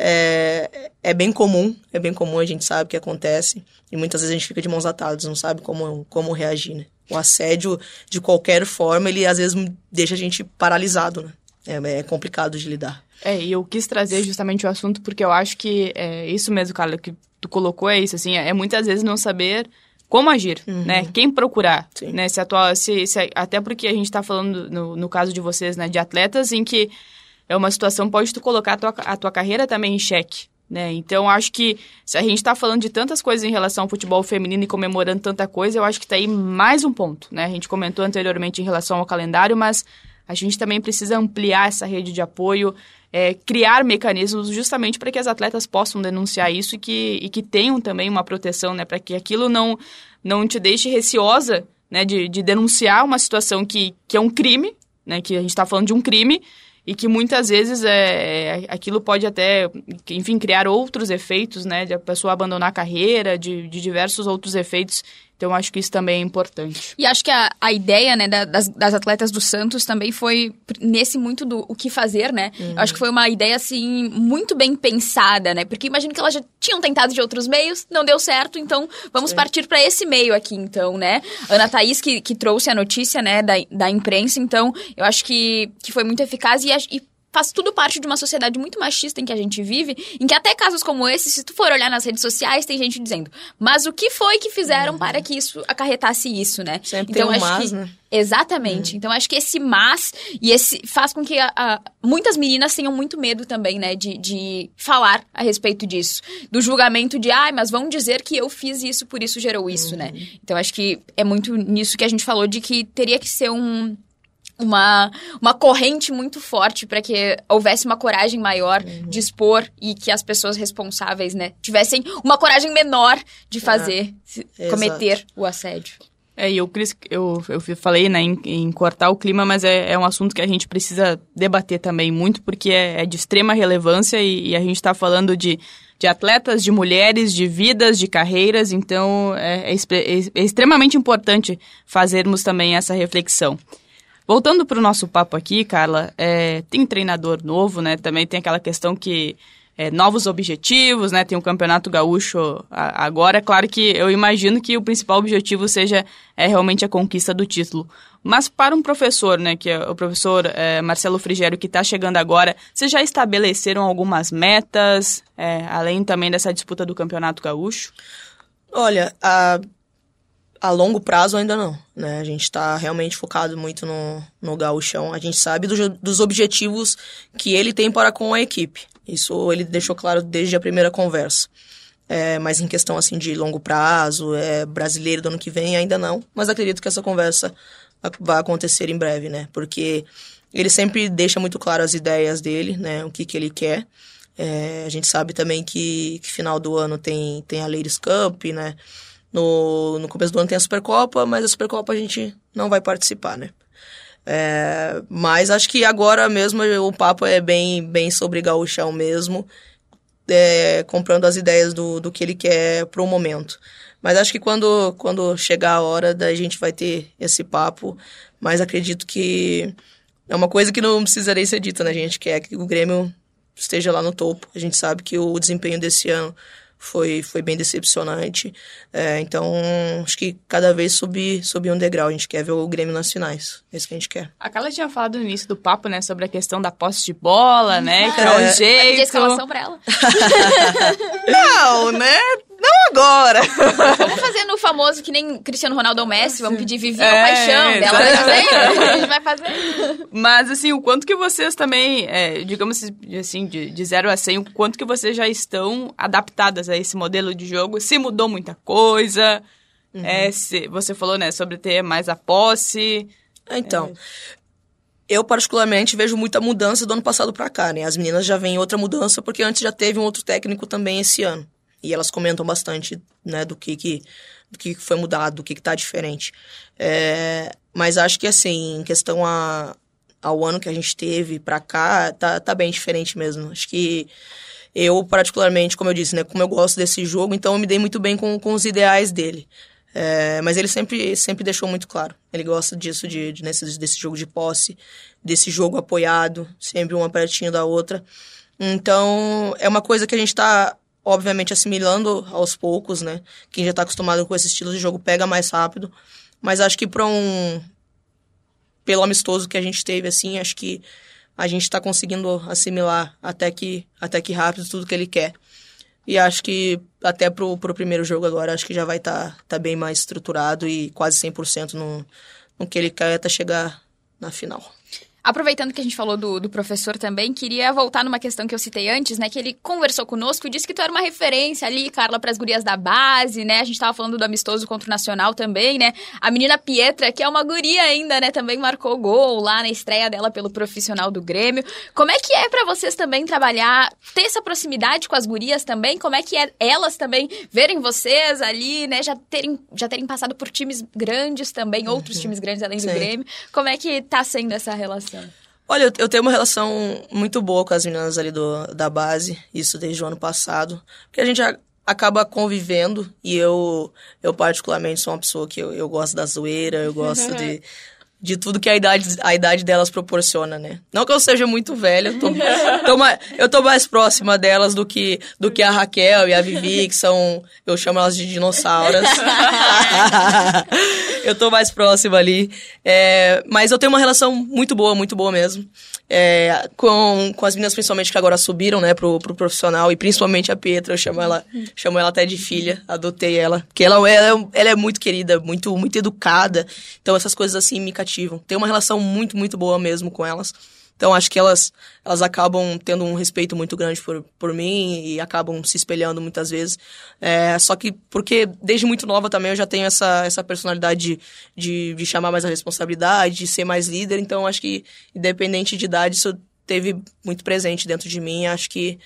é, é bem comum, é bem comum, a gente sabe o que acontece. E muitas vezes a gente fica de mãos atadas, não sabe como, como reagir, né? O assédio, de qualquer forma, ele às vezes deixa a gente paralisado, né? É, é complicado de lidar. É, e eu quis trazer justamente o assunto porque eu acho que é isso mesmo, Carla, que tu colocou é isso, assim, é, é muitas vezes não saber como agir, uhum. né? Quem procurar, Sim. né? Se atuar, se, se, até porque a gente está falando, no, no caso de vocês, né, de atletas em que é uma situação pode tu colocar a tua, a tua carreira também em xeque. Né? Então, acho que se a gente está falando de tantas coisas em relação ao futebol feminino e comemorando tanta coisa, eu acho que está aí mais um ponto. Né? A gente comentou anteriormente em relação ao calendário, mas a gente também precisa ampliar essa rede de apoio, é, criar mecanismos justamente para que as atletas possam denunciar isso e que, e que tenham também uma proteção, né? para que aquilo não, não te deixe receosa né? de, de denunciar uma situação que, que é um crime, né? que a gente está falando de um crime e que muitas vezes é, é, aquilo pode até, enfim, criar outros efeitos, né, de a pessoa abandonar a carreira, de, de diversos outros efeitos então, acho que isso também é importante. E acho que a, a ideia, né, das, das atletas do Santos também foi nesse muito do o que fazer, né? Uhum. Eu acho que foi uma ideia, assim, muito bem pensada, né? Porque imagino que elas já tinham tentado de outros meios, não deu certo, então vamos Sim. partir para esse meio aqui, então, né? Ana Thaís, que, que trouxe a notícia, né, da, da imprensa, então, eu acho que, que foi muito eficaz e, e faz tudo parte de uma sociedade muito machista em que a gente vive, em que até casos como esse, se tu for olhar nas redes sociais, tem gente dizendo, mas o que foi que fizeram uhum. para que isso acarretasse isso, né? Sempre então, tem um acho mas, que, né? Exatamente. Uhum. Então, acho que esse mas e esse faz com que a, a, muitas meninas tenham muito medo também, né, de, de falar a respeito disso. Do julgamento de, ai, ah, mas vão dizer que eu fiz isso, por isso gerou isso, né? uhum. né? Então, acho que é muito nisso que a gente falou de que teria que ser um uma, uma corrente muito forte para que houvesse uma coragem maior uhum. de expor e que as pessoas responsáveis, né, tivessem uma coragem menor de fazer, é. cometer o assédio. É, e eu, eu, eu falei né, em, em cortar o clima, mas é, é, um assunto que a gente precisa debater também muito, porque é, é de extrema relevância e, e a gente está falando de, de atletas, de mulheres, de vidas, de carreiras, então é, é, é, é extremamente importante fazermos também essa reflexão. Voltando para o nosso papo aqui, Carla, é, tem treinador novo, né? Também tem aquela questão que é, novos objetivos, né? Tem o Campeonato Gaúcho agora. É claro que eu imagino que o principal objetivo seja é, realmente a conquista do título. Mas para um professor, né, que é o professor é, Marcelo Frigério, que está chegando agora, vocês já estabeleceram algumas metas, é, além também dessa disputa do Campeonato Gaúcho? Olha, a, a longo prazo ainda não, né? A gente está realmente focado muito no, no gauchão. A gente sabe do, dos objetivos que ele tem para com a equipe. Isso ele deixou claro desde a primeira conversa. É, mas em questão assim de longo prazo, é, brasileiro do ano que vem, ainda não. Mas acredito que essa conversa vai acontecer em breve, né? Porque ele sempre deixa muito claro as ideias dele, né? O que, que ele quer. É, a gente sabe também que, que, final do ano tem, tem a Ladies Cup, né? No, no começo do ano tem a Supercopa, mas a Supercopa a gente não vai participar, né? É, mas acho que agora mesmo o papo é bem, bem sobre gauchão mesmo, é, comprando as ideias do, do que ele quer para o momento. Mas acho que quando, quando chegar a hora, da gente vai ter esse papo. Mas acredito que é uma coisa que não precisaria ser dita, né? A gente quer que o Grêmio esteja lá no topo. A gente sabe que o desempenho desse ano foi, foi bem decepcionante. É, então, acho que cada vez subir, subir um degrau. A gente quer ver o Grêmio nas finais. É isso que a gente quer. A Carla tinha falado no início do papo, né, sobre a questão da posse de bola, né? Que é o jeito. Vai escalação pra ela. Não, né? Não agora! Vamos fazer no famoso que nem Cristiano Ronaldo ou Messi, vamos pedir Vivi é, paixão dela. a gente vai fazer. Mas, assim, o quanto que vocês também, é, digamos assim, de, de 0 a 100, o quanto que vocês já estão adaptadas a esse modelo de jogo? Se mudou muita coisa? Uhum. É, se, você falou, né, sobre ter mais a posse. Então, é. Eu, particularmente, vejo muita mudança do ano passado para cá, né? As meninas já vêm outra mudança, porque antes já teve um outro técnico também esse ano. E elas comentam bastante, né, do que que, do que foi mudado, do que que tá diferente. É, mas acho que, assim, em questão a, ao ano que a gente teve pra cá, tá, tá bem diferente mesmo. Acho que eu, particularmente, como eu disse, né, como eu gosto desse jogo, então eu me dei muito bem com, com os ideais dele. É, mas ele sempre, sempre deixou muito claro. Ele gosta disso, de, de nesse, desse jogo de posse, desse jogo apoiado, sempre uma pertinho da outra. Então, é uma coisa que a gente está obviamente assimilando aos poucos, né? Quem já está acostumado com esse estilo de jogo pega mais rápido. Mas acho que para um. Pelo amistoso que a gente teve, assim, acho que a gente está conseguindo assimilar até que, até que rápido tudo que ele quer. E acho que até pro, pro primeiro jogo agora, acho que já vai estar tá, tá bem mais estruturado e quase 100% no, no que ele quer até chegar na final. Aproveitando que a gente falou do, do, professor também, queria voltar numa questão que eu citei antes, né? Que ele conversou conosco e disse que tu era uma referência ali, Carla, para as gurias da base, né? A gente estava falando do amistoso contra o Nacional também, né? A menina Pietra, que é uma guria ainda, né? Também marcou gol lá na estreia dela pelo profissional do Grêmio. Como é que é para vocês também trabalhar, ter essa proximidade com as gurias também? Como é que é elas também verem vocês ali, né? Já terem, já terem passado por times grandes também, outros uhum. times grandes além do Sim. Grêmio. Como é que tá sendo essa relação? Olha, eu tenho uma relação muito boa com as meninas ali do, da base, isso desde o ano passado, porque a gente acaba convivendo e eu, eu particularmente sou uma pessoa que eu, eu gosto da zoeira, eu gosto de de tudo que a idade, a idade delas proporciona, né? Não que eu seja muito velha, eu tô, tô mais, eu tô mais próxima delas do que, do que a Raquel e a Vivi, que são. Eu chamo elas de dinossauras. eu tô mais próxima ali. É, mas eu tenho uma relação muito boa, muito boa mesmo. É, com, com as meninas, principalmente, que agora subiram, né, pro, pro profissional, e principalmente a Petra, eu chamo ela, chamo ela até de filha, adotei ela. Porque ela, ela, ela é muito querida, muito, muito educada. Então essas coisas assim me cativam. Tenho uma relação muito, muito boa mesmo com elas. Então acho que elas, elas acabam tendo um respeito muito grande por, por mim e acabam se espelhando muitas vezes. É, só que porque desde muito nova também eu já tenho essa, essa personalidade de, de, chamar mais a responsabilidade, de ser mais líder. Então acho que independente de idade isso teve muito presente dentro de mim. Acho que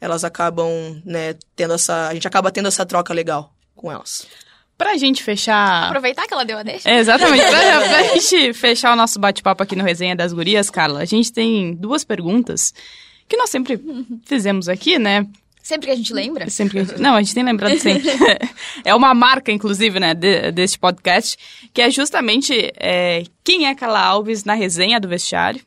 elas acabam, né, tendo essa. A gente acaba tendo essa troca legal com elas. Pra gente fechar. Aproveitar que ela deu a deixa. É, exatamente. pra, pra gente fechar o nosso bate-papo aqui no Resenha das Gurias, Carla, a gente tem duas perguntas que nós sempre fizemos aqui, né? Sempre que a gente lembra? Sempre a gente... Não, a gente tem lembrado sempre. é uma marca, inclusive, né, de, deste podcast, que é justamente é, quem é Carla Alves na resenha do vestiário.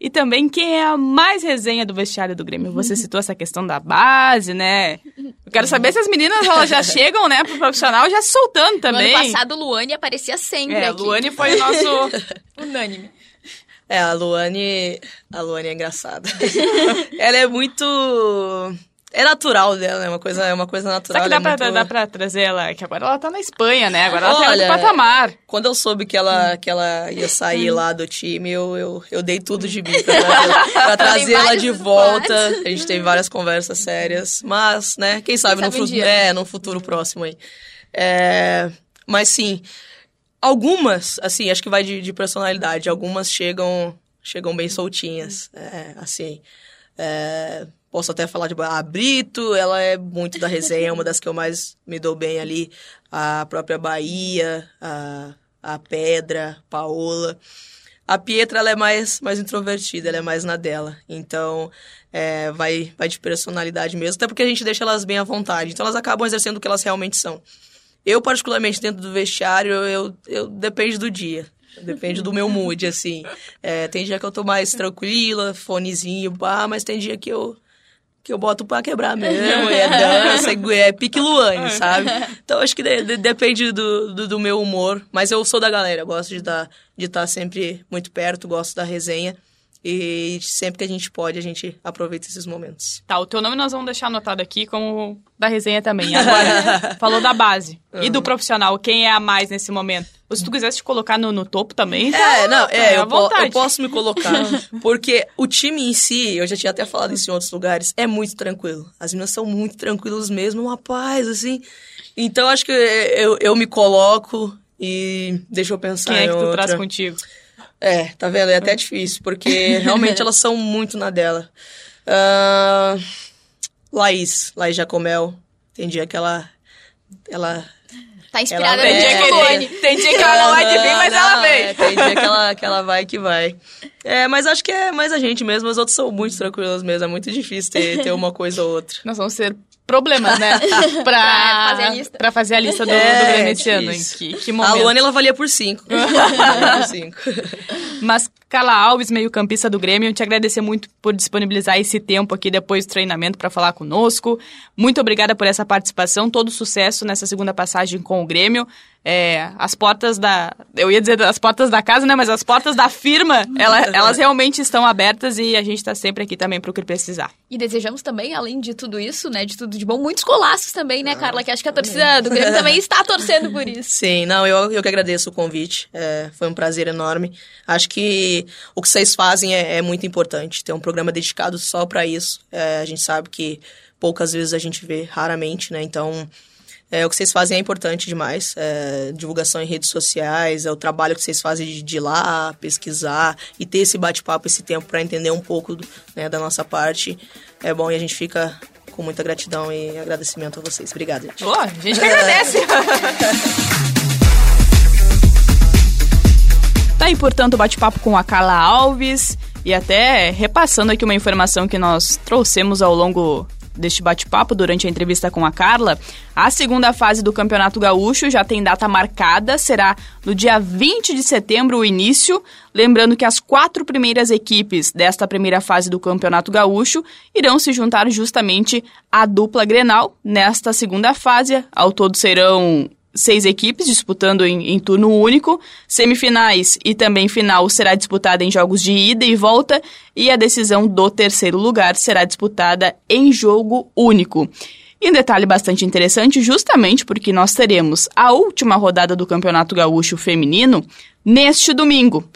E também quem é a mais resenha do vestiário do Grêmio. Você citou essa questão da base, né? Eu quero saber se as meninas elas já chegam, né, pro profissional já se soltando também. No ano passado, Luane aparecia sempre é, aqui. Luane foi o nosso unânime. É, a Luane. A Luane é engraçada. ela é muito. É natural dela, né? Uma coisa, é uma coisa natural. Será que dá, é pra, muito... dá pra trazer ela? Que agora ela tá na Espanha, né? Agora ela Olha, tá outro patamar. Quando eu soube que ela, que ela ia sair lá do time, eu, eu, eu dei tudo de mim pra trazê-la pra trazer ela de volta. A gente teve várias conversas sérias. Mas, né, quem sabe, quem no, sabe um é, no futuro próximo aí. É, mas sim, algumas, assim, acho que vai de, de personalidade. Algumas chegam, chegam bem soltinhas. É, assim. É, Posso até falar de a Brito, ela é muito da resenha, é uma das que eu mais me dou bem ali. A própria Bahia, a, a Pedra, Paola. A Pietra, ela é mais, mais introvertida, ela é mais na dela. Então, é, vai, vai de personalidade mesmo, até porque a gente deixa elas bem à vontade. Então, elas acabam exercendo o que elas realmente são. Eu, particularmente, dentro do vestiário, eu, eu depende do dia. Depende do meu mood, assim. É, tem dia que eu tô mais tranquila, fonezinho, pá, mas tem dia que eu que eu boto pra quebrar mesmo, é dança, é pique Luane, sabe? Então acho que de, de, depende do, do, do, meu humor, mas eu sou da galera, gosto de estar tá, de tá sempre muito perto, gosto da resenha. E sempre que a gente pode, a gente aproveita esses momentos. Tá, o teu nome nós vamos deixar anotado aqui como da resenha também. Agora, falou da base uhum. e do profissional, quem é a mais nesse momento? Ou se tu quisesse te colocar no, no topo também, tá, É, não, é, eu, po eu, posso me colocar. porque o time em si, eu já tinha até falado isso em outros lugares, é muito tranquilo. As meninas são muito tranquilas mesmo, uma paz, assim. Então, acho que eu, eu me coloco e deixa eu pensar Quem é que tu outra. traz contigo? É, tá vendo? É até difícil, porque realmente elas são muito na dela. Uh, Laís, Laís Jacomel, tem dia que ela. Ela. Tá inspirada ela, no dia que. Tem dia que ela não vai de vir, mas não, ela vem. É, tem dia que ela, que ela vai que vai. É, mas acho que é mais a gente mesmo, as outras são muito tranquilas mesmo. É muito difícil ter, ter uma coisa ou outra. Nós vamos ser problemas, né? pra, pra, fazer a lista. Pra fazer a lista do, é, do Grêmio esse ano. Em que, que momento? A Luane, ela valia por cinco. por cinco. Mas Carla Alves, meio-campista do Grêmio, te agradecer muito por disponibilizar esse tempo aqui depois do treinamento para falar conosco. Muito obrigada por essa participação, todo sucesso nessa segunda passagem com o Grêmio. É, as portas da. Eu ia dizer as portas da casa, né? Mas as portas da firma, ela, elas realmente estão abertas e a gente está sempre aqui também para o que precisar. E desejamos também, além de tudo isso, né? De tudo de bom, muitos golaços também, né, Carla? Que acho que a torcida do Grêmio também está torcendo por isso. Sim, não, eu, eu que agradeço o convite. É, foi um prazer enorme. Acho que o que vocês fazem é, é muito importante. Ter um programa dedicado só para isso. É, a gente sabe que poucas vezes a gente vê, raramente, né? Então é, o que vocês fazem é importante demais. É, divulgação em redes sociais, é o trabalho que vocês fazem de, de ir lá, pesquisar e ter esse bate-papo, esse tempo para entender um pouco do, né, da nossa parte. É bom e a gente fica com muita gratidão e agradecimento a vocês. Obrigada, gente. Boa, a gente que agradece. tá aí, portanto, o bate-papo com a Carla Alves e até repassando aqui uma informação que nós trouxemos ao longo deste bate-papo durante a entrevista com a Carla, a segunda fase do Campeonato Gaúcho já tem data marcada, será no dia 20 de setembro o início. Lembrando que as quatro primeiras equipes desta primeira fase do Campeonato Gaúcho irão se juntar justamente à dupla Grenal nesta segunda fase. Ao todo serão seis equipes disputando em, em, turno único. Semifinais e também final será disputada em jogos de ida e volta. E a decisão do terceiro lugar será disputada em jogo único. E um detalhe bastante interessante, justamente porque nós teremos a última rodada do Campeonato Gaúcho Feminino neste domingo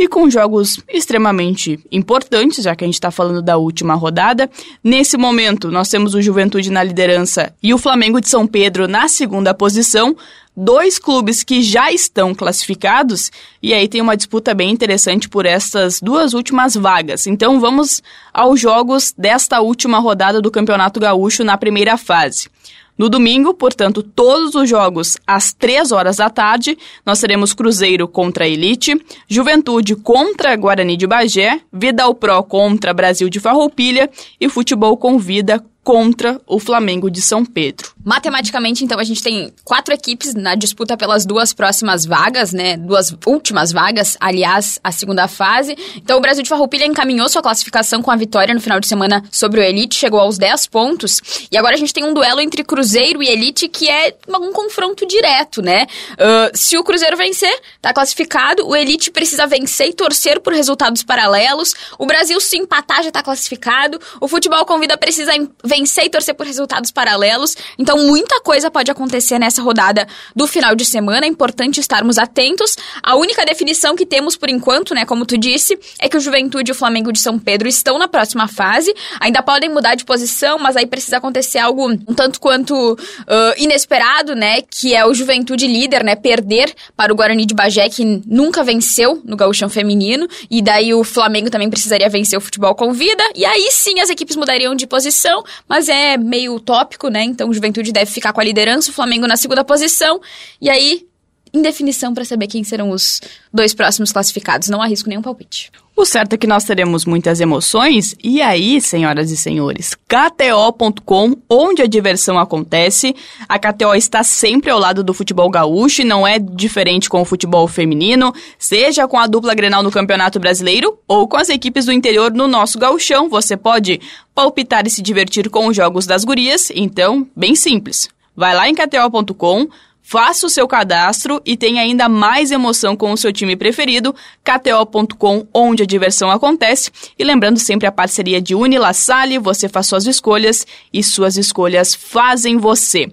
e com jogos extremamente importantes, já que a gente está falando da última rodada. Nesse momento, nós temos o Juventude na liderança e o Flamengo de São Pedro na segunda posição. Dois clubes que já estão classificados, e aí tem uma disputa bem interessante por essas duas últimas vagas. Então vamos aos jogos desta última rodada do Campeonato Gaúcho na primeira fase. No domingo, portanto, todos os jogos às 3 horas da tarde, nós teremos Cruzeiro contra Elite, Juventude contra Guarani de Bagé, Vidal Pro contra Brasil de Farroupilha e Futebol Convida contra o Flamengo de São Pedro. Matematicamente, então, a gente tem quatro equipes na disputa pelas duas próximas vagas, né? Duas últimas vagas, aliás, a segunda fase. Então, o Brasil de Farroupilha encaminhou sua classificação com a vitória no final de semana sobre o Elite, chegou aos 10 pontos. E agora a gente tem um duelo entre Cruzeiro e Elite que é um confronto direto, né? Uh, se o Cruzeiro vencer, tá classificado. O Elite precisa vencer e torcer por resultados paralelos. O Brasil, se empatar, já tá classificado. O futebol convida precisa vencer e torcer por resultados paralelos. Então, muita coisa pode acontecer nessa rodada do final de semana. É importante estarmos atentos. A única definição que temos por enquanto, né, como tu disse, é que o Juventude e o Flamengo de São Pedro estão na próxima fase. Ainda podem mudar de posição, mas aí precisa acontecer algo um tanto quanto uh, inesperado, né, que é o Juventude líder, né, perder para o Guarani de Bagé, que nunca venceu no gauchão feminino, e daí o Flamengo também precisaria vencer o futebol com vida, e aí sim as equipes mudariam de posição, mas é meio utópico, né? Então o Juventude deve ficar com a liderança, o Flamengo na segunda posição. E aí indefinição para saber quem serão os dois próximos classificados. Não arrisco nenhum palpite. O certo é que nós teremos muitas emoções. E aí, senhoras e senhores, KTO.com, onde a diversão acontece. A KTO está sempre ao lado do futebol gaúcho e não é diferente com o futebol feminino, seja com a dupla Grenal no Campeonato Brasileiro ou com as equipes do interior no nosso gauchão. Você pode palpitar e se divertir com os jogos das gurias. Então, bem simples. Vai lá em KTO.com Faça o seu cadastro e tenha ainda mais emoção com o seu time preferido, kto.com, onde a diversão acontece. E lembrando sempre a parceria de Unilassale, você faz suas escolhas e suas escolhas fazem você.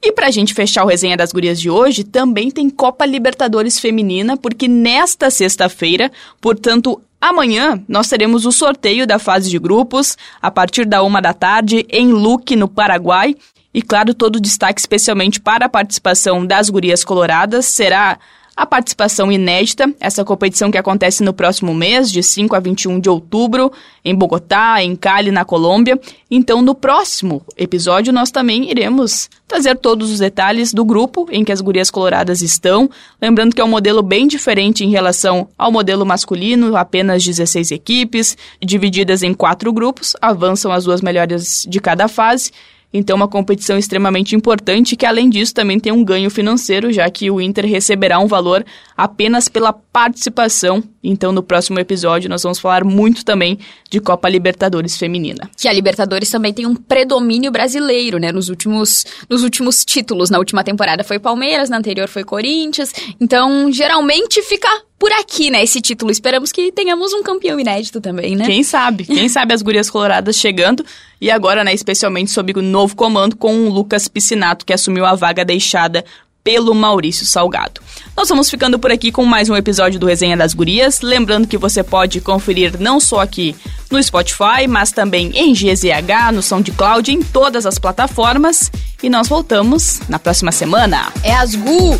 E pra gente fechar o resenha das gurias de hoje, também tem Copa Libertadores Feminina, porque nesta sexta-feira, portanto Amanhã nós teremos o sorteio da fase de grupos a partir da uma da tarde em Luque, no Paraguai. E claro, todo o destaque especialmente para a participação das gurias coloradas será a participação inédita, essa competição que acontece no próximo mês, de 5 a 21 de outubro, em Bogotá, em Cali, na Colômbia. Então, no próximo episódio, nós também iremos trazer todos os detalhes do grupo em que as gurias coloradas estão. Lembrando que é um modelo bem diferente em relação ao modelo masculino, apenas 16 equipes, divididas em quatro grupos, avançam as duas melhores de cada fase. Então, uma competição extremamente importante que, além disso, também tem um ganho financeiro, já que o Inter receberá um valor apenas pela participação. Então, no próximo episódio, nós vamos falar muito também de Copa Libertadores Feminina. Que a Libertadores também tem um predomínio brasileiro, né? Nos últimos, nos últimos títulos. Na última temporada foi Palmeiras, na anterior foi Corinthians. Então, geralmente fica por aqui, né, esse título. Esperamos que tenhamos um campeão inédito também, né? Quem sabe? Quem sabe as gurias coloradas chegando. E agora, né, especialmente sob o novo comando com o Lucas Piscinato, que assumiu a vaga deixada pelo Maurício Salgado. Nós vamos ficando por aqui com mais um episódio do Resenha das Gurias. Lembrando que você pode conferir não só aqui no Spotify, mas também em GZH, no SoundCloud, em todas as plataformas. E nós voltamos na próxima semana. É as Gu!